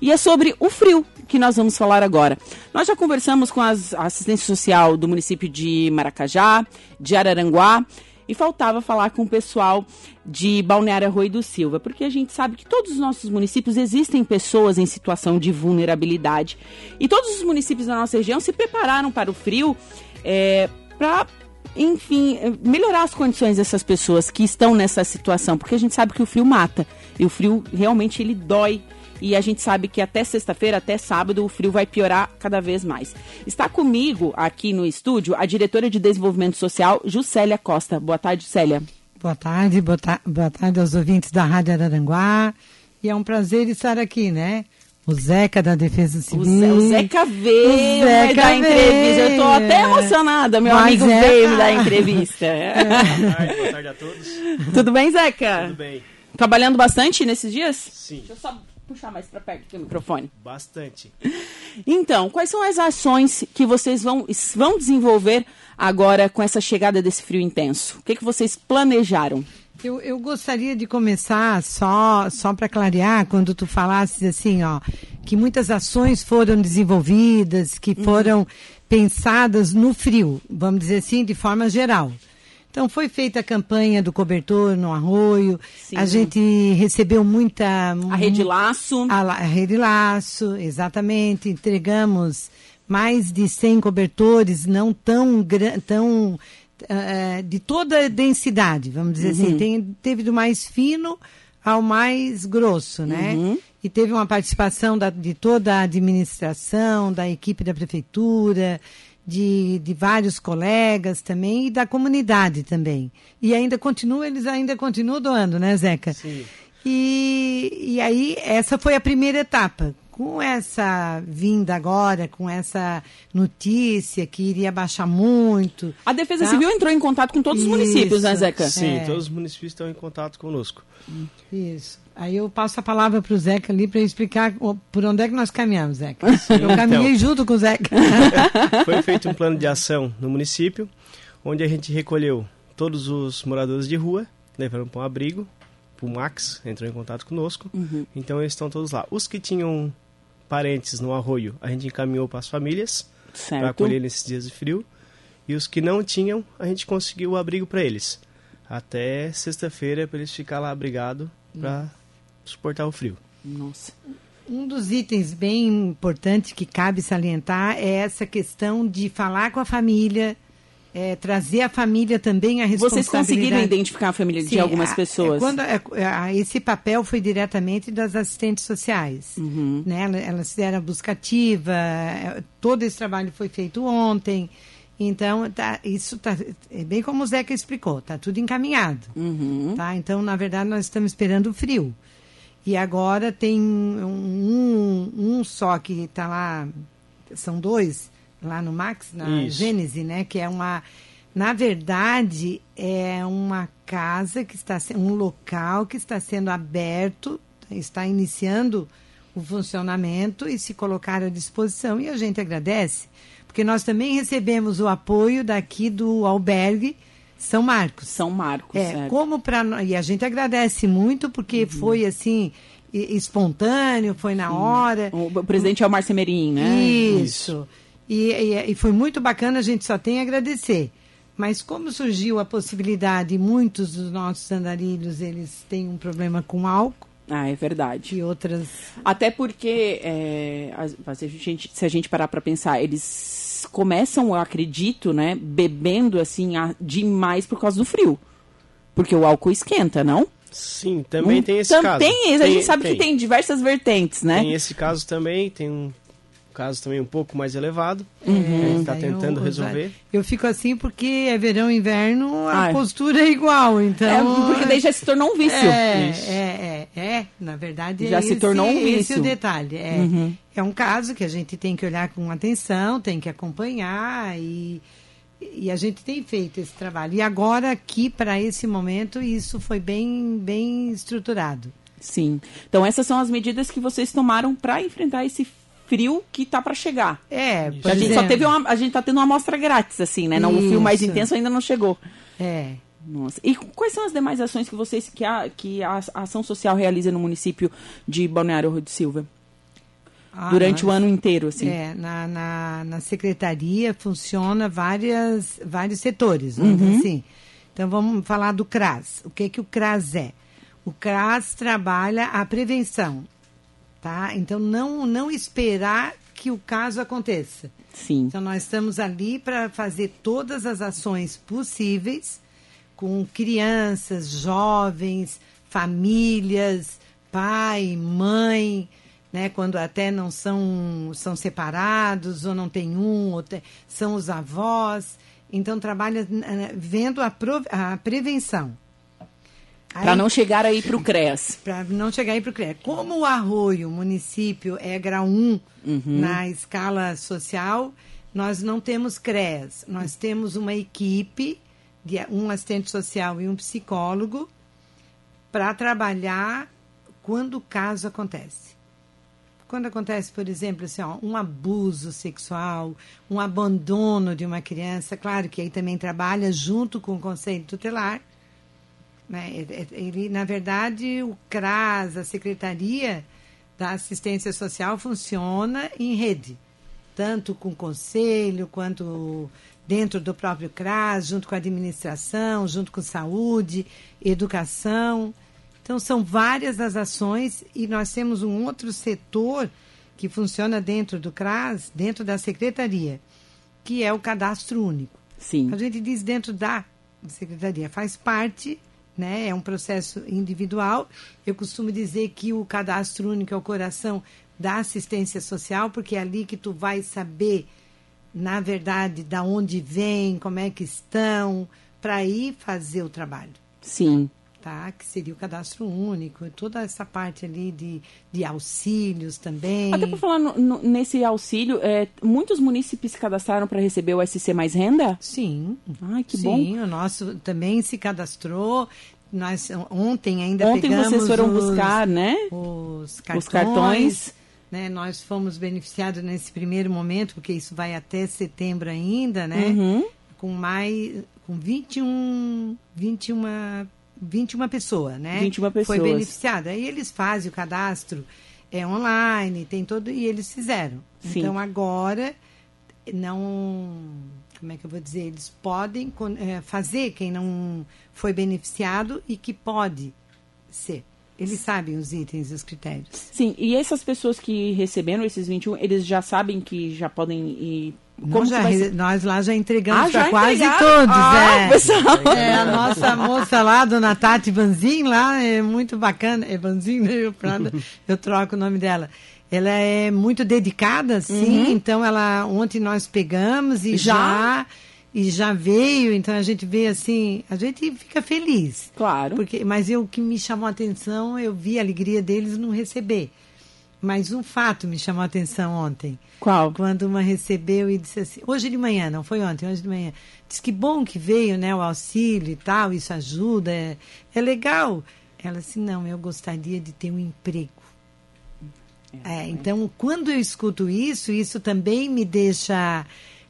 E é sobre o frio que nós vamos falar agora. Nós já conversamos com a assistência social do município de Maracajá, de Araranguá, e faltava falar com o pessoal de Balneário Arroio do Silva, porque a gente sabe que todos os nossos municípios existem pessoas em situação de vulnerabilidade. E todos os municípios da nossa região se prepararam para o frio é, para enfim, melhorar as condições dessas pessoas que estão nessa situação, porque a gente sabe que o frio mata. E o frio realmente ele dói e a gente sabe que até sexta-feira, até sábado, o frio vai piorar cada vez mais. Está comigo aqui no estúdio a diretora de Desenvolvimento Social, Juscelia Costa. Boa tarde, Célia. Boa tarde, boa, ta boa tarde aos ouvintes da Rádio Araranguá. E é um prazer estar aqui, né? O Zeca da Defesa Civil. O, Zeca veio o Zeca dar veio. entrevista. Eu estou até emocionada. Meu Mas amigo é... veio me dar entrevista. boa tarde, boa tarde a todos. Tudo bem, Zeca? Tudo bem. Trabalhando bastante nesses dias? Sim. Deixa eu só puxar mais para perto do microfone. Bastante. Então, quais são as ações que vocês vão, vão desenvolver agora com essa chegada desse frio intenso? O que, que vocês planejaram? Eu, eu gostaria de começar só, só para clarear, quando tu falasses assim, ó, que muitas ações foram desenvolvidas, que uhum. foram uhum. pensadas no frio, vamos dizer assim, de forma geral. Então foi feita a campanha do cobertor no arroio. Sim. A gente recebeu muita. A rede laço. A, a rede laço, exatamente. Entregamos mais de 100 cobertores, não tão, tão uh, de toda a densidade, vamos dizer assim. uhum. assim. Tem, teve do mais fino ao mais grosso, né? Uhum. E teve uma participação da, de toda a administração, da equipe da prefeitura, de, de vários colegas também e da comunidade também. E ainda continua, eles ainda continuam doando, né, Zeca? Sim. E, e aí, essa foi a primeira etapa. Com essa vinda agora, com essa notícia que iria baixar muito. A Defesa tá? Civil entrou em contato com todos Isso. os municípios, né, Zeca? Sim, é. todos os municípios estão em contato conosco. Isso. Aí eu passo a palavra para o Zeca ali para explicar por onde é que nós caminhamos, Zeca. Sim, eu caminhei então, junto com o Zeca. Foi feito um plano de ação no município, onde a gente recolheu todos os moradores de rua, levando para um abrigo, o Max entrou em contato conosco, uhum. então eles estão todos lá. Os que tinham parentes no arroio, a gente encaminhou para as famílias, para acolher nesses dias de frio, e os que não tinham, a gente conseguiu o abrigo para eles. Até sexta-feira, para eles ficar lá abrigado para suportar o frio. Nossa. Um dos itens bem importantes que cabe salientar é essa questão de falar com a família, é, trazer a família também a responsabilidade. Vocês conseguiram identificar a família Sim, de algumas pessoas? É, quando, é, esse papel foi diretamente das assistentes sociais. Uhum. Né? Elas fizeram a buscativa, é, todo esse trabalho foi feito ontem. Então, tá, isso tá, é bem como o Zeca explicou, está tudo encaminhado. Uhum. Tá? Então, na verdade, nós estamos esperando o frio. E agora tem um, um só que está lá, são dois, lá no Max, na Isso. Gênese, né? Que é uma. Na verdade, é uma casa que está um local que está sendo aberto, está iniciando o funcionamento e se colocar à disposição. E a gente agradece, porque nós também recebemos o apoio daqui do albergue são Marcos. São Marcos, é. Certo. Como para e a gente agradece muito porque uhum. foi assim espontâneo, foi na Sim. hora. O presidente é o Márcio Merim, né? Isso. Isso. E, e, e, foi muito bacana, a gente só tem a agradecer. Mas como surgiu a possibilidade, muitos dos nossos andarilhos, eles têm um problema com álcool. Ah, é verdade. E outras... Até porque, é, se, a gente, se a gente parar para pensar, eles começam, eu acredito, né, bebendo assim a, demais por causa do frio. Porque o álcool esquenta, não? Sim, também um, tem esse caso. Tem, a gente sabe tem. que tem diversas vertentes, né? Tem esse caso também, tem um caso também um pouco mais elevado. Uhum. A gente está tentando eu, resolver. Eu fico assim porque é verão e inverno, a Ai. postura é igual, então... É, porque daí já se tornou um vício. É, é, é, é, na verdade já é se esse, tornou um vício. esse é o detalhe. É, uhum. é um caso que a gente tem que olhar com atenção, tem que acompanhar e... E a gente tem feito esse trabalho. E agora, aqui, para esse momento, isso foi bem, bem estruturado. Sim. Então, essas são as medidas que vocês tomaram para enfrentar esse frio que tá para chegar. É, a gente só teve uma, a gente tá tendo uma amostra grátis assim, né? Não, o frio mais intenso ainda não chegou. É. Nossa. E quais são as demais ações que vocês que a, que a ação social realiza no município de Balneário Rio de Silva? Ah, durante o ano inteiro, assim. É, na, na, na, secretaria funciona várias, vários setores, vamos uhum. assim. Então vamos falar do CRAS. O que, que o CRAS é? O CRAS trabalha a prevenção, tá? Então não, não esperar que o caso aconteça. Sim. Então nós estamos ali para fazer todas as ações possíveis com crianças, jovens, famílias, pai, mãe, né, quando até não são, são separados, ou não tem um, ou tem, são os avós. Então, trabalha né, vendo a, pro, a prevenção. Para não chegar aí para o CREAS. Para não chegar aí para o CREAS. Como o Arroio, município, é grau 1 uhum. na escala social, nós não temos CREAS. Nós temos uma equipe, de um assistente social e um psicólogo, para trabalhar quando o caso acontece. Quando acontece, por exemplo, assim, ó, um abuso sexual, um abandono de uma criança, claro que aí também trabalha junto com o Conselho Tutelar. Né? Ele, na verdade, o CRAS, a Secretaria da Assistência Social, funciona em rede, tanto com o Conselho quanto dentro do próprio CRAS, junto com a administração, junto com saúde, educação. Então, são várias as ações e nós temos um outro setor que funciona dentro do CRAS, dentro da secretaria, que é o cadastro único. Sim. A gente diz dentro da secretaria, faz parte, né? É um processo individual. Eu costumo dizer que o cadastro único é o coração da assistência social, porque é ali que tu vai saber, na verdade, da onde vem, como é que estão, para ir fazer o trabalho. Sim tá? que seria o cadastro único, toda essa parte ali de, de auxílios também. Até para falar no, no, nesse auxílio, é, muitos munícipes se cadastraram para receber o SC Mais Renda? Sim. Ai, que Sim, bom. Sim, o nosso também se cadastrou. Nós ontem ainda ontem vocês foram os, buscar, né? Os cartões. Os cartões. Né, nós fomos beneficiados nesse primeiro momento, porque isso vai até setembro ainda, né? Uhum. Com mais com 21, 21 21 pessoas, né? 21 pessoas. Foi beneficiada. Aí eles fazem o cadastro é online, tem todo e eles fizeram. Sim. Então agora não, como é que eu vou dizer, eles podem é, fazer quem não foi beneficiado e que pode ser. Eles sabem os itens e os critérios. Sim, e essas pessoas que receberam esses 21, eles já sabem que já podem ir como já, nós lá já entregamos ah, para quase todos, ah, é. Pessoal. é. A nossa moça lá, dona Tati Vanzin, lá é muito bacana. É Vanzin, né? Eu, eu troco o nome dela. Ela é muito dedicada, sim. Uhum. Então, ela ontem nós pegamos e já? já e já veio, então a gente vê assim, a gente fica feliz. Claro. Porque, mas eu, o que me chamou a atenção, eu vi a alegria deles não receber. Mas um fato me chamou a atenção ontem. Qual? Quando uma recebeu e disse assim, hoje de manhã, não foi ontem, hoje de manhã. Diz que bom que veio, né, o auxílio e tal, isso ajuda, é, é legal. Ela disse, não, eu gostaria de ter um emprego. É, é, então, quando eu escuto isso, isso também me deixa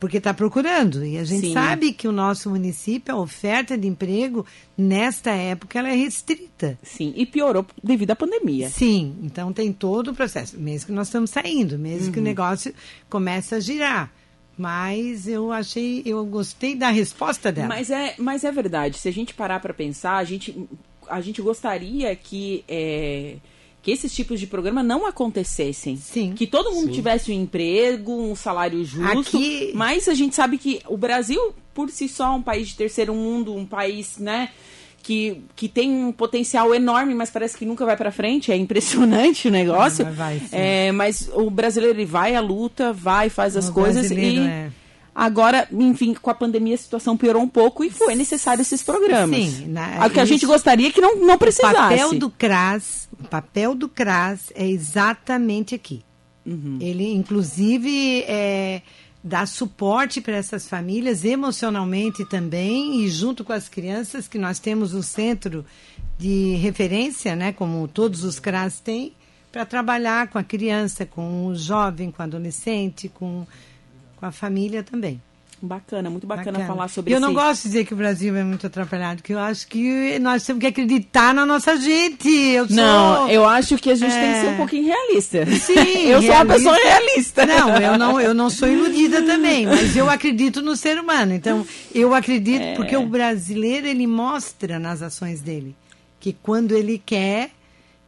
porque está procurando. E a gente Sim. sabe que o nosso município, a oferta de emprego, nesta época, ela é restrita. Sim, e piorou devido à pandemia. Sim, então tem todo o processo. Mesmo que nós estamos saindo, mesmo uhum. que o uhum. negócio comece a girar. Mas eu achei, eu gostei da resposta dela. Mas é, mas é verdade. Se a gente parar para pensar, a gente, a gente gostaria que é, que esses tipos de programa não acontecessem. Sim. Que todo mundo Sim. tivesse um emprego, um salário justo. Aqui... Mas a gente sabe que o Brasil, por si só, é um país de terceiro mundo, um país, né? Que, que tem um potencial enorme, mas parece que nunca vai para frente. É impressionante o negócio. Ah, vai, é, mas o brasileiro ele vai à luta, vai, faz as o coisas e é. Agora, enfim, com a pandemia a situação piorou um pouco e foi necessário esses programas. Sim. Na, o que a gente gostaria é que não, não precisasse. O papel do CRAS, o papel do CRAS é exatamente aqui. Uhum. Ele, inclusive, é, dá suporte para essas famílias emocionalmente também e junto com as crianças, que nós temos um centro de referência, né, como todos os CRAS têm, para trabalhar com a criança, com o jovem, com o adolescente, com com a família também. Bacana, muito bacana, bacana. falar sobre isso. Eu esse... não gosto de dizer que o Brasil é muito atrapalhado, que eu acho que nós temos que acreditar na nossa gente. Eu sou... Não, eu acho que a gente é... tem que ser um pouquinho realista. Sim, eu realista. sou uma pessoa realista. Não, eu não, eu não sou iludida também, mas eu acredito no ser humano. Então, eu acredito é... porque o brasileiro ele mostra nas ações dele que quando ele quer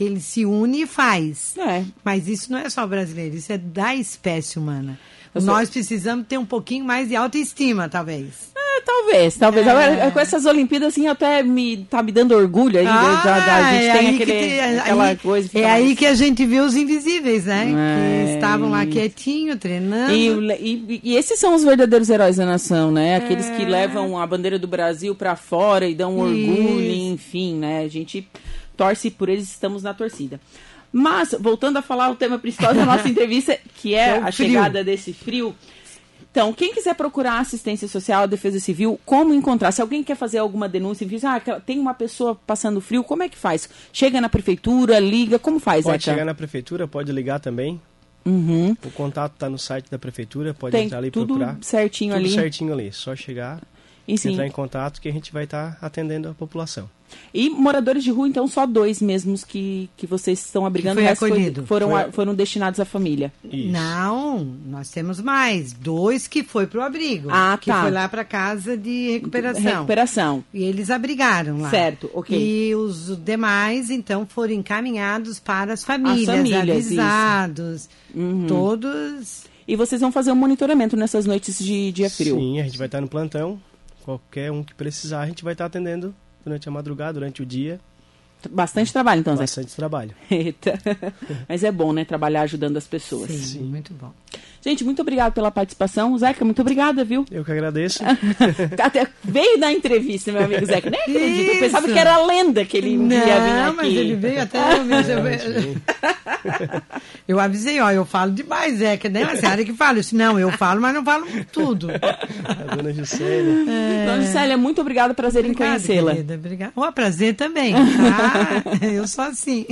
ele se une e faz. É. Mas isso não é só brasileiro, isso é da espécie humana. Nós precisamos ter um pouquinho mais de autoestima, talvez. É, talvez, talvez. É. Agora, com essas Olimpíadas, assim, até me tá me dando orgulho aí. Ah, da, da, a gente é tem aquele, tem, aquela aí, coisa. É mais... aí que a gente vê os invisíveis, né? É. Que estavam lá quietinho, treinando. E, e, e, esses são os verdadeiros heróis da nação, né? Aqueles que é. levam a bandeira do Brasil para fora e dão um orgulho, enfim, né? A gente torce por eles, estamos na torcida. Mas, voltando a falar o tema principal da nossa entrevista, que é, é a frio. chegada desse frio. Então, quem quiser procurar assistência social, defesa civil, como encontrar? Se alguém quer fazer alguma denúncia, diz, ah, tem uma pessoa passando frio, como é que faz? Chega na prefeitura, liga, como faz, Pode Eca? chegar na prefeitura, pode ligar também. Uhum. O contato está no site da prefeitura, pode tem entrar ali e tudo procurar. certinho tudo ali. certinho ali, só chegar, e entrar em contato que a gente vai estar tá atendendo a população. E moradores de rua, então, só dois mesmos que, que vocês estão abrigando. Que foi acolhido. Foi, foram, foi... foram destinados à família. Isso. Não, nós temos mais. Dois que foi para o abrigo. Ah, que tá. foi lá para casa de recuperação. Recuperação. E eles abrigaram lá. Certo, ok. E os demais, então, foram encaminhados para as famílias, as famílias avisados. Uhum. Todos... E vocês vão fazer um monitoramento nessas noites de dia frio? Sim, a gente vai estar no plantão. Qualquer um que precisar, a gente vai estar atendendo durante a madrugada, durante o dia. Bastante trabalho, então, Bastante Zé? Bastante trabalho. Eita. Mas é bom, né? Trabalhar ajudando as pessoas. Sim, Sim, muito bom. Gente, muito obrigado pela participação. Zeca, muito obrigada, viu? Eu que agradeço. Até veio da entrevista, meu amigo Zeca. Nem acredito. Eu pensava que era lenda que ele Não, ia vir aqui. Não, mas ele veio até... Eu, avisei, ó, eu falo demais, Zeca. Nem a senhora que fala. isso. não, eu falo, mas não falo tudo. A dona Juscelia. É... Dona Juscelia, muito obrigada. Prazer obrigada, em conhecê-la. Obrigada. O prazer também, tá? Eu sou assim.